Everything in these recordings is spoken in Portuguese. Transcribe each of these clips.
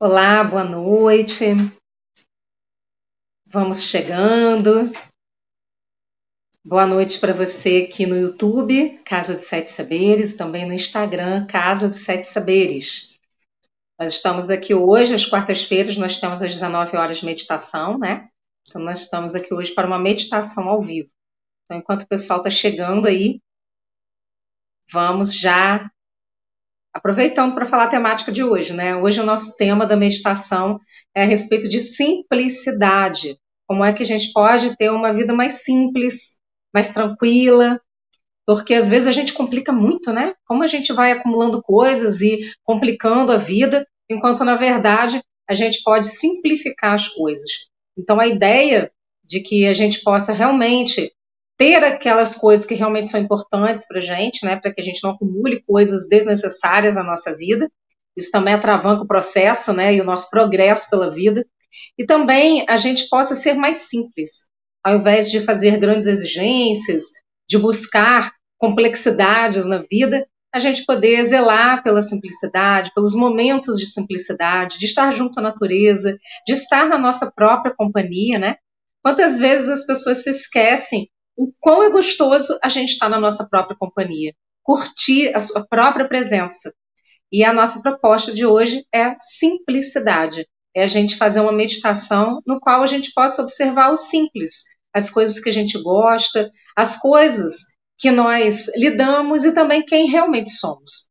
Olá, boa noite. Vamos chegando. Boa noite para você aqui no YouTube, Casa de Sete Saberes, também no Instagram, Casa de Sete Saberes. Nós estamos aqui hoje, às quartas-feiras, nós temos às 19 horas meditação, né? Então, nós estamos aqui hoje para uma meditação ao vivo. Então, enquanto o pessoal está chegando aí, vamos já Aproveitando para falar a temática de hoje, né? Hoje o nosso tema da meditação é a respeito de simplicidade. Como é que a gente pode ter uma vida mais simples, mais tranquila? Porque às vezes a gente complica muito, né? Como a gente vai acumulando coisas e complicando a vida, enquanto na verdade a gente pode simplificar as coisas. Então a ideia de que a gente possa realmente ter aquelas coisas que realmente são importantes para a gente, né, para que a gente não acumule coisas desnecessárias na nossa vida. Isso também atravanca o processo, né, e o nosso progresso pela vida. E também a gente possa ser mais simples, ao invés de fazer grandes exigências, de buscar complexidades na vida, a gente poder zelar pela simplicidade, pelos momentos de simplicidade, de estar junto à natureza, de estar na nossa própria companhia, né? Quantas vezes as pessoas se esquecem o quão é gostoso a gente estar tá na nossa própria companhia, curtir a sua própria presença. E a nossa proposta de hoje é simplicidade. É a gente fazer uma meditação no qual a gente possa observar o simples, as coisas que a gente gosta, as coisas que nós lidamos e também quem realmente somos.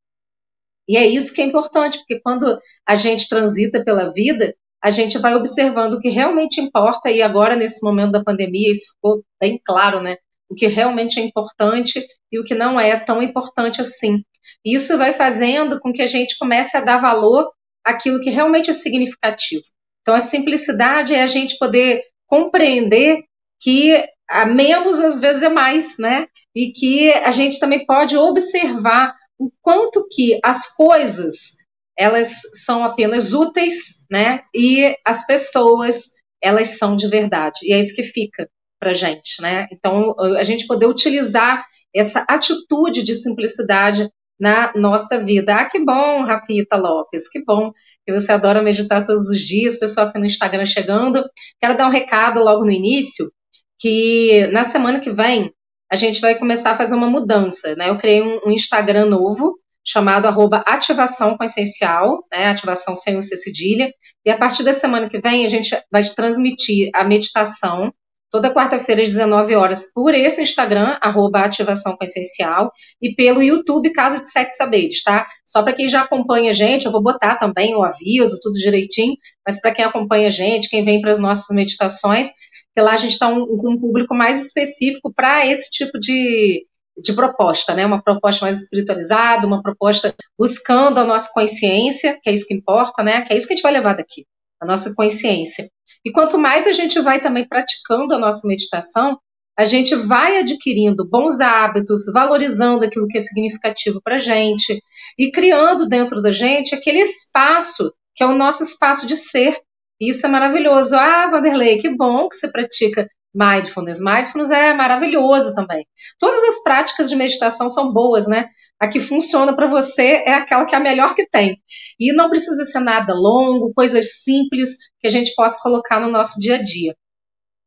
E é isso que é importante, porque quando a gente transita pela vida, a gente vai observando o que realmente importa, e agora, nesse momento da pandemia, isso ficou bem claro, né? O que realmente é importante e o que não é tão importante assim. Isso vai fazendo com que a gente comece a dar valor àquilo que realmente é significativo. Então, a simplicidade é a gente poder compreender que a menos às vezes é mais, né? E que a gente também pode observar o quanto que as coisas elas são apenas úteis, né? E as pessoas, elas são de verdade. E é isso que fica para gente, né? Então, a gente poder utilizar essa atitude de simplicidade na nossa vida. Ah, que bom, Rafita Lopes, que bom que você adora meditar todos os dias, pessoal aqui no Instagram chegando. Quero dar um recado logo no início, que na semana que vem a gente vai começar a fazer uma mudança, né? Eu criei um, um Instagram novo, chamado arroba ativação consciencial, né, ativação sem o C cedilha, e a partir da semana que vem a gente vai transmitir a meditação toda quarta-feira às 19 horas por esse Instagram, arroba ativação consciencial, e pelo YouTube Casa de Sete Saberes, tá? Só para quem já acompanha a gente, eu vou botar também o aviso, tudo direitinho, mas para quem acompanha a gente, quem vem para as nossas meditações, que lá a gente está um, com um público mais específico para esse tipo de, de proposta, né? Uma proposta mais espiritualizada, uma proposta buscando a nossa consciência, que é isso que importa, né? Que é isso que a gente vai levar daqui, a nossa consciência. E quanto mais a gente vai também praticando a nossa meditação, a gente vai adquirindo bons hábitos, valorizando aquilo que é significativo para a gente e criando dentro da gente aquele espaço que é o nosso espaço de ser. Isso é maravilhoso. Ah, Vanderlei, que bom que você pratica mindfulness. Mindfulness é maravilhoso também. Todas as práticas de meditação são boas, né? A que funciona para você é aquela que é a melhor que tem. E não precisa ser nada longo, coisas simples que a gente possa colocar no nosso dia a dia.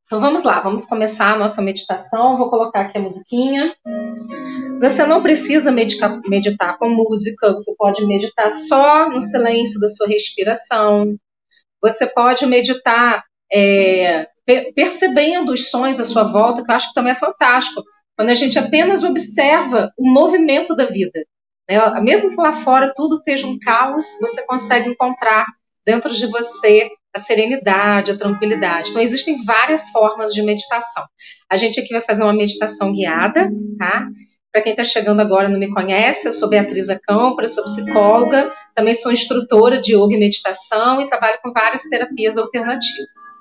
Então vamos lá, vamos começar a nossa meditação. Vou colocar aqui a musiquinha. Você não precisa medicar, meditar com música, você pode meditar só no silêncio da sua respiração. Você pode meditar é, percebendo os sons à sua volta, que eu acho que também é fantástico. Quando a gente apenas observa o movimento da vida. Né? Mesmo que lá fora tudo esteja um caos, você consegue encontrar dentro de você a serenidade, a tranquilidade. Então, existem várias formas de meditação. A gente aqui vai fazer uma meditação guiada, tá? Para quem está chegando agora e não me conhece, eu sou Beatriz Acâmpora, sou psicóloga, também sou instrutora de yoga e meditação e trabalho com várias terapias alternativas.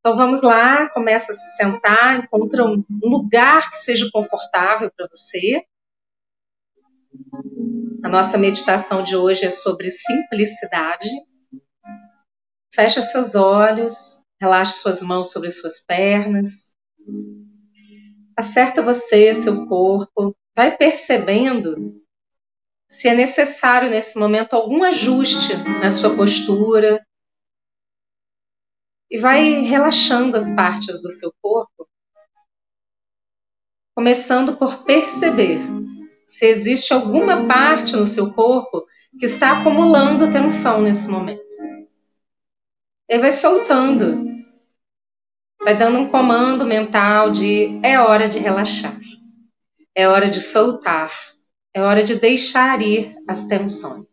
Então vamos lá, começa a se sentar, encontra um lugar que seja confortável para você. A nossa meditação de hoje é sobre simplicidade. Fecha seus olhos, relaxe suas mãos sobre suas pernas. Acerta você, seu corpo. Vai percebendo se é necessário nesse momento algum ajuste na sua postura, e vai relaxando as partes do seu corpo, começando por perceber se existe alguma parte no seu corpo que está acumulando tensão nesse momento. E vai soltando, vai dando um comando mental de é hora de relaxar, é hora de soltar, é hora de deixar ir as tensões.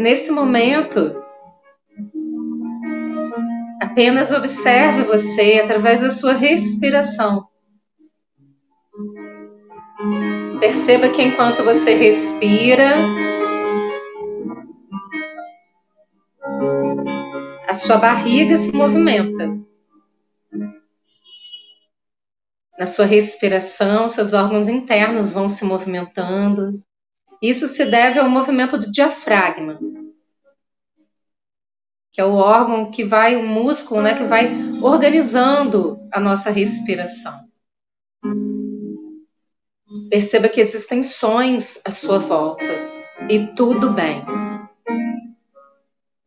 Nesse momento, apenas observe você através da sua respiração. Perceba que enquanto você respira, a sua barriga se movimenta. Na sua respiração, seus órgãos internos vão se movimentando. Isso se deve ao movimento do diafragma, que é o órgão que vai, o músculo, né, que vai organizando a nossa respiração. Perceba que existem sons à sua volta e tudo bem.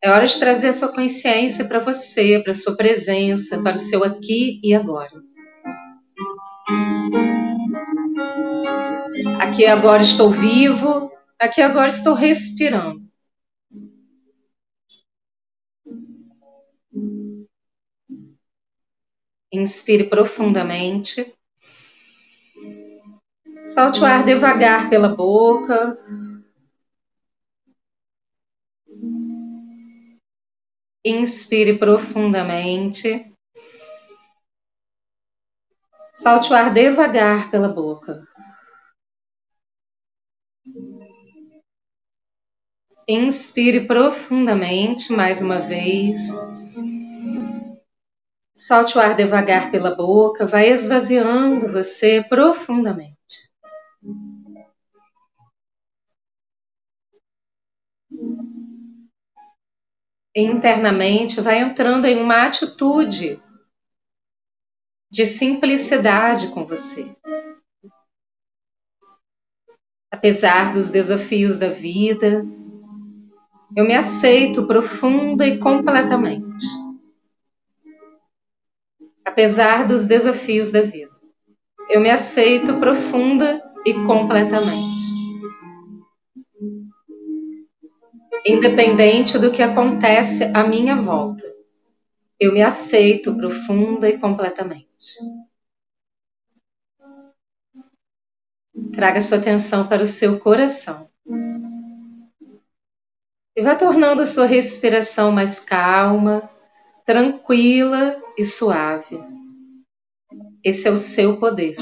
É hora de trazer a sua consciência para você, para a sua presença, para o seu aqui e agora. Aqui agora estou vivo, aqui agora estou respirando. Inspire profundamente. Solte o ar devagar pela boca. Inspire profundamente. Solte o ar devagar pela boca. Inspire profundamente mais uma vez. Solte o ar devagar pela boca, vai esvaziando você profundamente. Internamente, vai entrando em uma atitude de simplicidade com você. Apesar dos desafios da vida, eu me aceito profunda e completamente. Apesar dos desafios da vida, eu me aceito profunda e completamente. Independente do que acontece à minha volta, eu me aceito profunda e completamente. Traga sua atenção para o seu coração. E vá tornando sua respiração mais calma, tranquila e suave. Esse é o seu poder.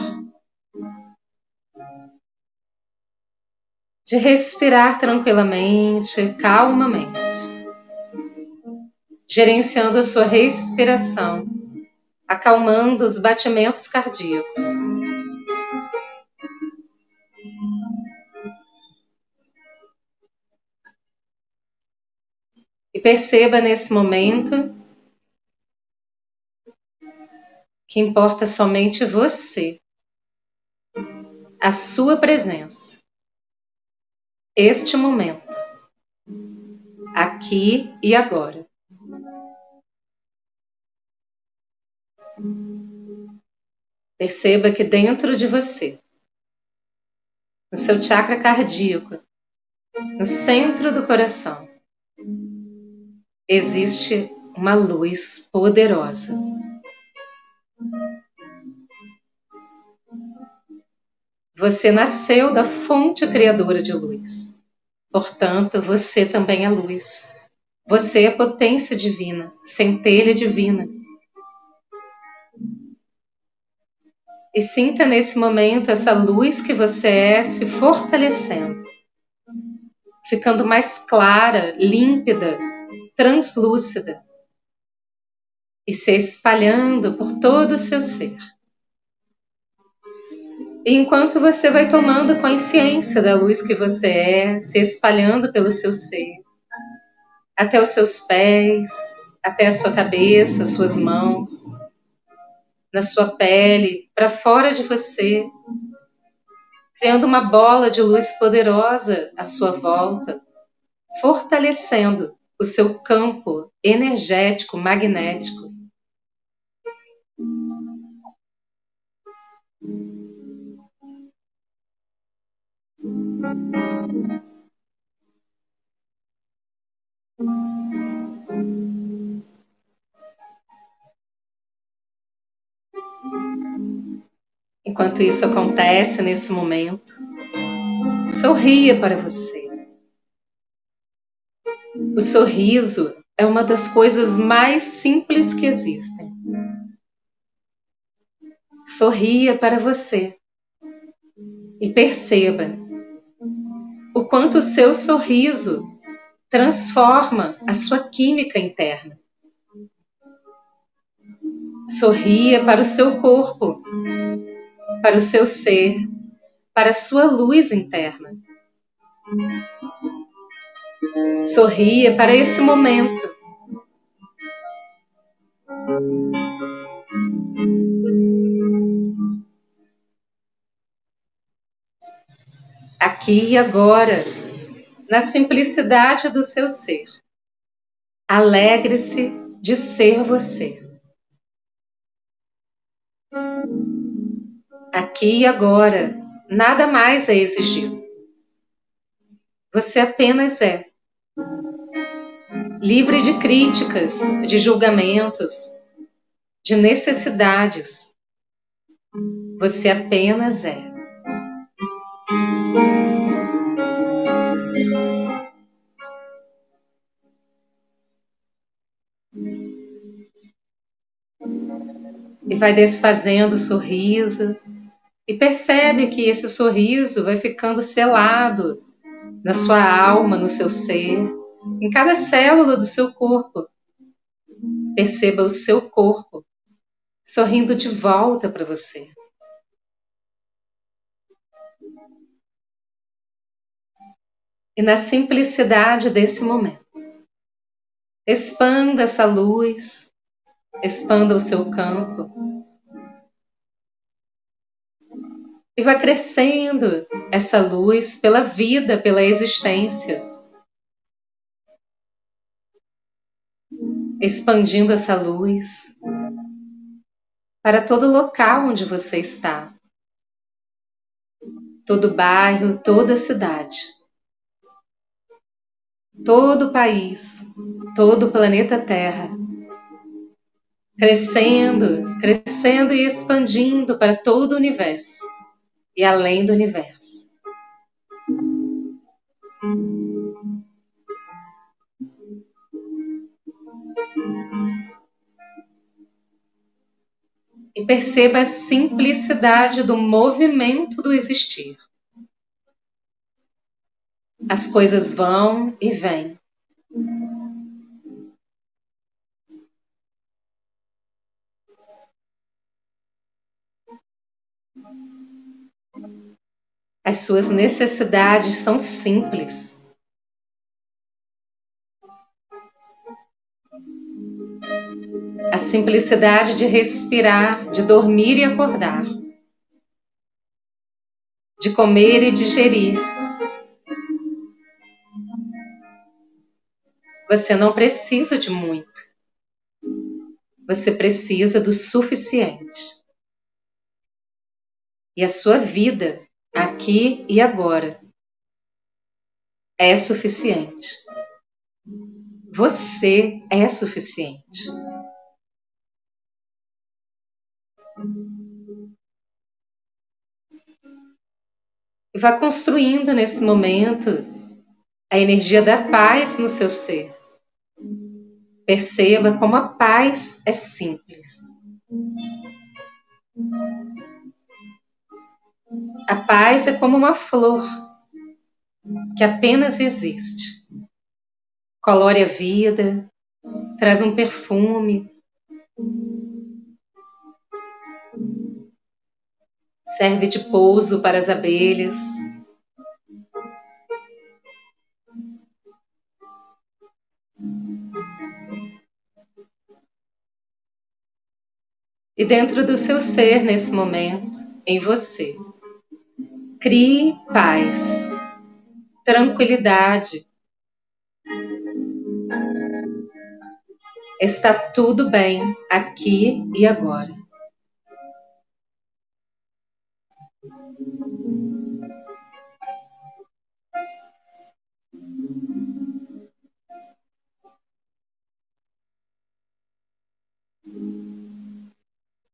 De respirar tranquilamente, calmamente, gerenciando a sua respiração, acalmando os batimentos cardíacos. E perceba nesse momento que importa somente você, a sua presença, este momento, aqui e agora. Perceba que dentro de você, no seu chakra cardíaco, no centro do coração, existe uma luz poderosa. Você nasceu da fonte criadora de luz. Portanto, você também é luz. Você é potência divina, centelha divina. E sinta nesse momento essa luz que você é se fortalecendo, ficando mais clara, límpida, translúcida e se espalhando por todo o seu ser. E enquanto você vai tomando consciência da luz que você é, se espalhando pelo seu ser, até os seus pés, até a sua cabeça, suas mãos, na sua pele, para fora de você, criando uma bola de luz poderosa à sua volta, fortalecendo o seu campo energético magnético. Enquanto isso acontece nesse momento, sorria para você. O sorriso é uma das coisas mais simples que existem. Sorria para você e perceba o quanto o seu sorriso transforma a sua química interna. Sorria para o seu corpo, para o seu ser, para a sua luz interna. Sorria para esse momento. Aqui e agora, na simplicidade do seu ser. Alegre-se de ser você. Aqui e agora, nada mais é exigido. Você apenas é livre de críticas, de julgamentos, de necessidades. Você apenas é. E vai desfazendo o sorriso, e percebe que esse sorriso vai ficando selado na sua alma, no seu ser em cada célula do seu corpo. Perceba o seu corpo sorrindo de volta para você. E na simplicidade desse momento, expanda essa luz, expanda o seu campo. E vai crescendo essa luz pela vida, pela existência. Expandindo essa luz para todo local onde você está, todo bairro, toda cidade, todo país, todo planeta Terra, crescendo, crescendo e expandindo para todo o universo e além do universo. E perceba a simplicidade do movimento do existir. As coisas vão e vêm. As suas necessidades são simples. A simplicidade de respirar, de dormir e acordar, de comer e digerir. Você não precisa de muito. Você precisa do suficiente. E a sua vida, aqui e agora, é suficiente. Você é suficiente. E vá construindo nesse momento a energia da paz no seu ser. Perceba como a paz é simples. A paz é como uma flor que apenas existe. Colore a vida, traz um perfume, serve de pouso para as abelhas. E dentro do seu ser, nesse momento, em você, Crie paz, tranquilidade. Está tudo bem aqui e agora.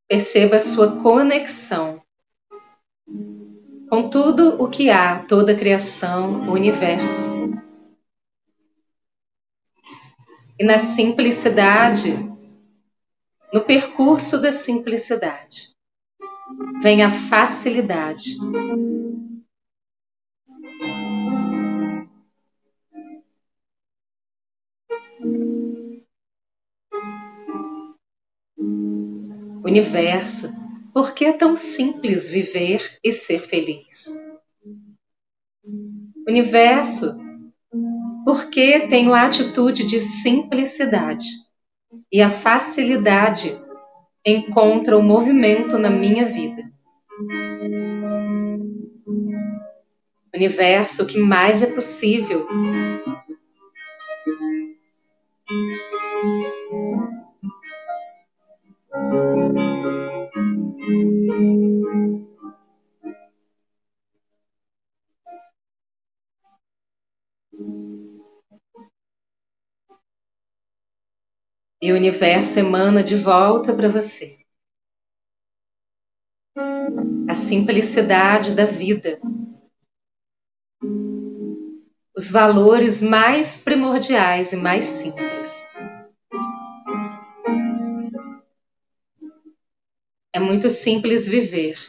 Perceba sua conexão com tudo o que há, toda a criação, o universo. E na simplicidade, no percurso da simplicidade, vem a facilidade. Universo, por que é tão simples viver e ser feliz? Universo, por que tenho a atitude de simplicidade e a facilidade encontra o movimento na minha vida? Universo, o que mais é possível e o universo emana de volta para você. A simplicidade da vida. Os valores mais primordiais e mais simples. É muito simples viver.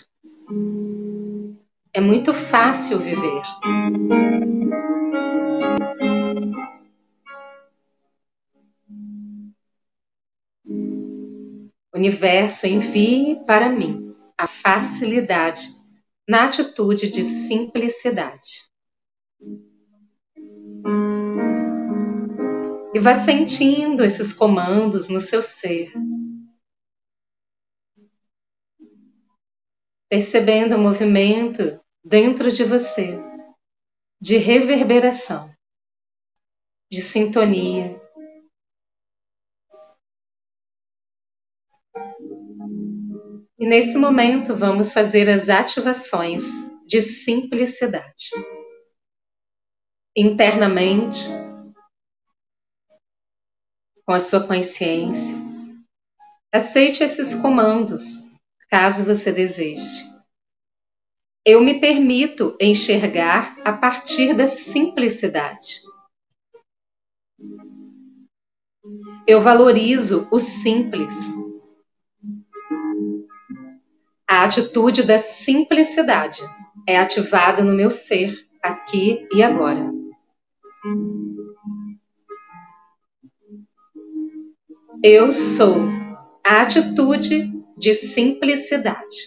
É muito fácil viver. Universo, envie para mim a facilidade na atitude de simplicidade. E vá sentindo esses comandos no seu ser. Percebendo o movimento dentro de você de reverberação, de sintonia, E nesse momento vamos fazer as ativações de simplicidade. Internamente, com a sua consciência, aceite esses comandos, caso você deseje. Eu me permito enxergar a partir da simplicidade. Eu valorizo o simples a atitude da simplicidade é ativada no meu ser, aqui e agora. Eu sou a atitude de simplicidade.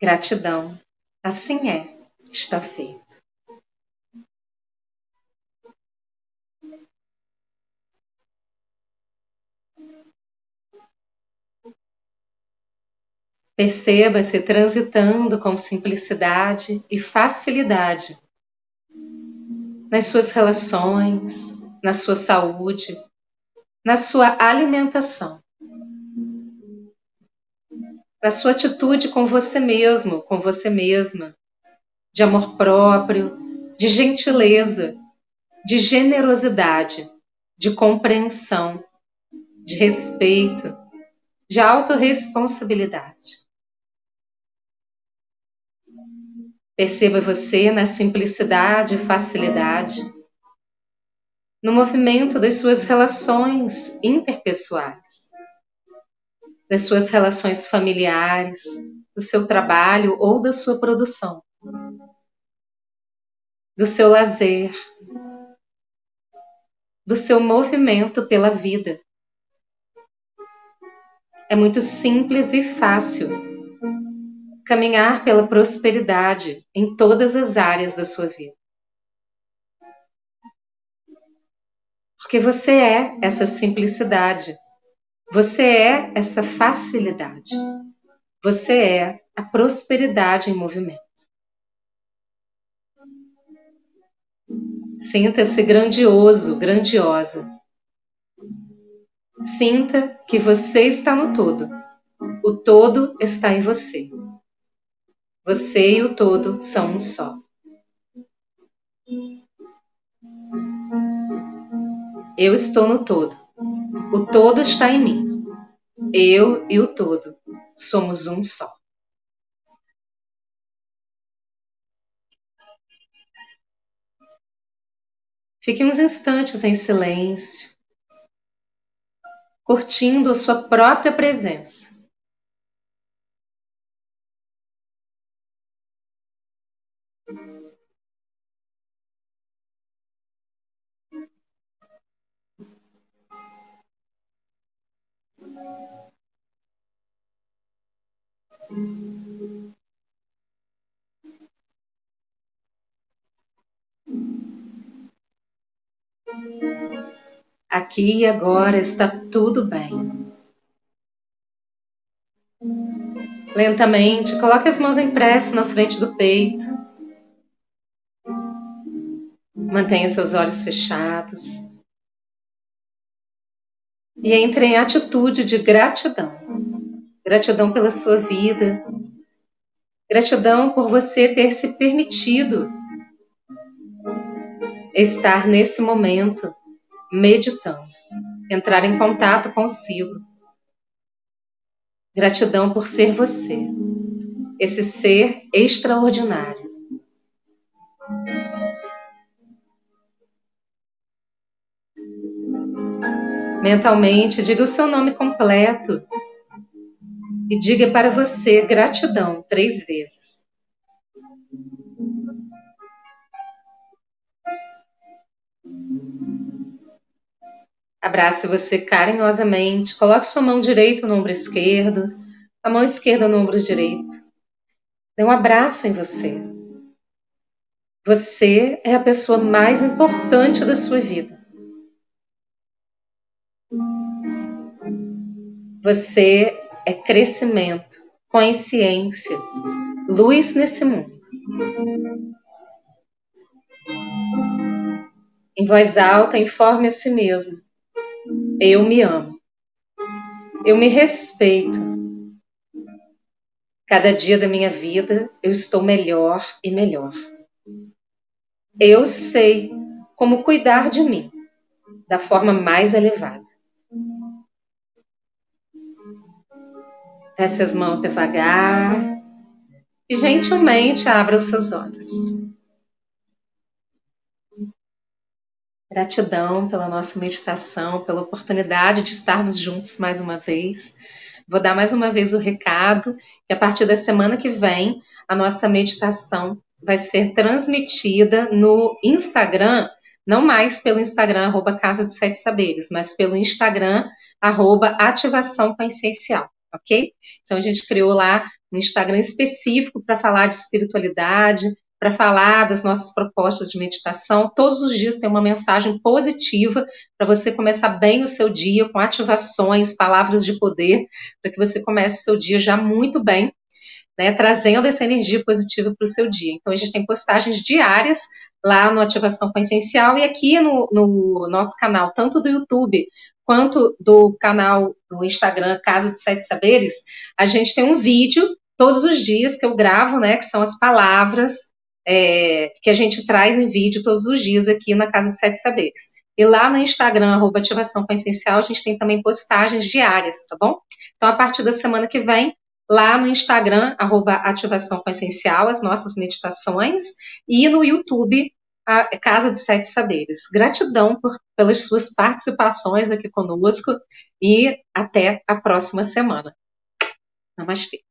Gratidão. Assim é, está feito. Perceba-se transitando com simplicidade e facilidade nas suas relações, na sua saúde, na sua alimentação, na sua atitude com você mesmo, com você mesma, de amor próprio, de gentileza, de generosidade, de compreensão, de respeito, de autorresponsabilidade. Perceba você na simplicidade e facilidade, no movimento das suas relações interpessoais, das suas relações familiares, do seu trabalho ou da sua produção, do seu lazer, do seu movimento pela vida. É muito simples e fácil caminhar pela prosperidade em todas as áreas da sua vida. Porque você é essa simplicidade. Você é essa facilidade. Você é a prosperidade em movimento. Sinta-se grandioso, grandiosa. Sinta que você está no todo. O todo está em você. Você e o todo são um só. Eu estou no todo. O todo está em mim. Eu e o todo somos um só. Fique uns instantes em silêncio, curtindo a sua própria presença. Aqui e agora está tudo bem. Lentamente, coloque as mãos em na frente do peito. Mantenha seus olhos fechados. E entre em atitude de gratidão. Gratidão pela sua vida. Gratidão por você ter se permitido estar nesse momento meditando, entrar em contato consigo. Gratidão por ser você, esse ser extraordinário. Mentalmente, diga o seu nome completo e diga para você gratidão três vezes. Abrace você carinhosamente, coloque sua mão direita no ombro esquerdo, a mão esquerda no ombro direito. Dê um abraço em você. Você é a pessoa mais importante da sua vida. Você é crescimento, consciência, luz nesse mundo. Em voz alta, informe a si mesmo. Eu me amo. Eu me respeito. Cada dia da minha vida eu estou melhor e melhor. Eu sei como cuidar de mim da forma mais elevada. Desce as mãos devagar e gentilmente abra os seus olhos. Gratidão pela nossa meditação, pela oportunidade de estarmos juntos mais uma vez. Vou dar mais uma vez o recado que a partir da semana que vem a nossa meditação vai ser transmitida no Instagram, não mais pelo Instagram arroba Casa de Sete Saberes, mas pelo Instagram arroba Ativação Consciencial ok? Então a gente criou lá um Instagram específico para falar de espiritualidade, para falar das nossas propostas de meditação. Todos os dias tem uma mensagem positiva para você começar bem o seu dia com ativações, palavras de poder, para que você comece o seu dia já muito bem, né, trazendo essa energia positiva para o seu dia. Então a gente tem postagens diárias lá no Ativação com Essencial e aqui no, no nosso canal, tanto do YouTube quanto do canal do Instagram Casa de Sete Saberes, a gente tem um vídeo todos os dias que eu gravo, né? Que são as palavras é, que a gente traz em vídeo todos os dias aqui na Casa de Sete Saberes. E lá no Instagram, arroba Ativação com Essencial, a gente tem também postagens diárias, tá bom? Então, a partir da semana que vem, lá no Instagram, arroba Ativação com Essencial, as nossas meditações, e no YouTube, a Casa de Sete Saberes. Gratidão por, pelas suas participações aqui conosco e até a próxima semana. Namastê.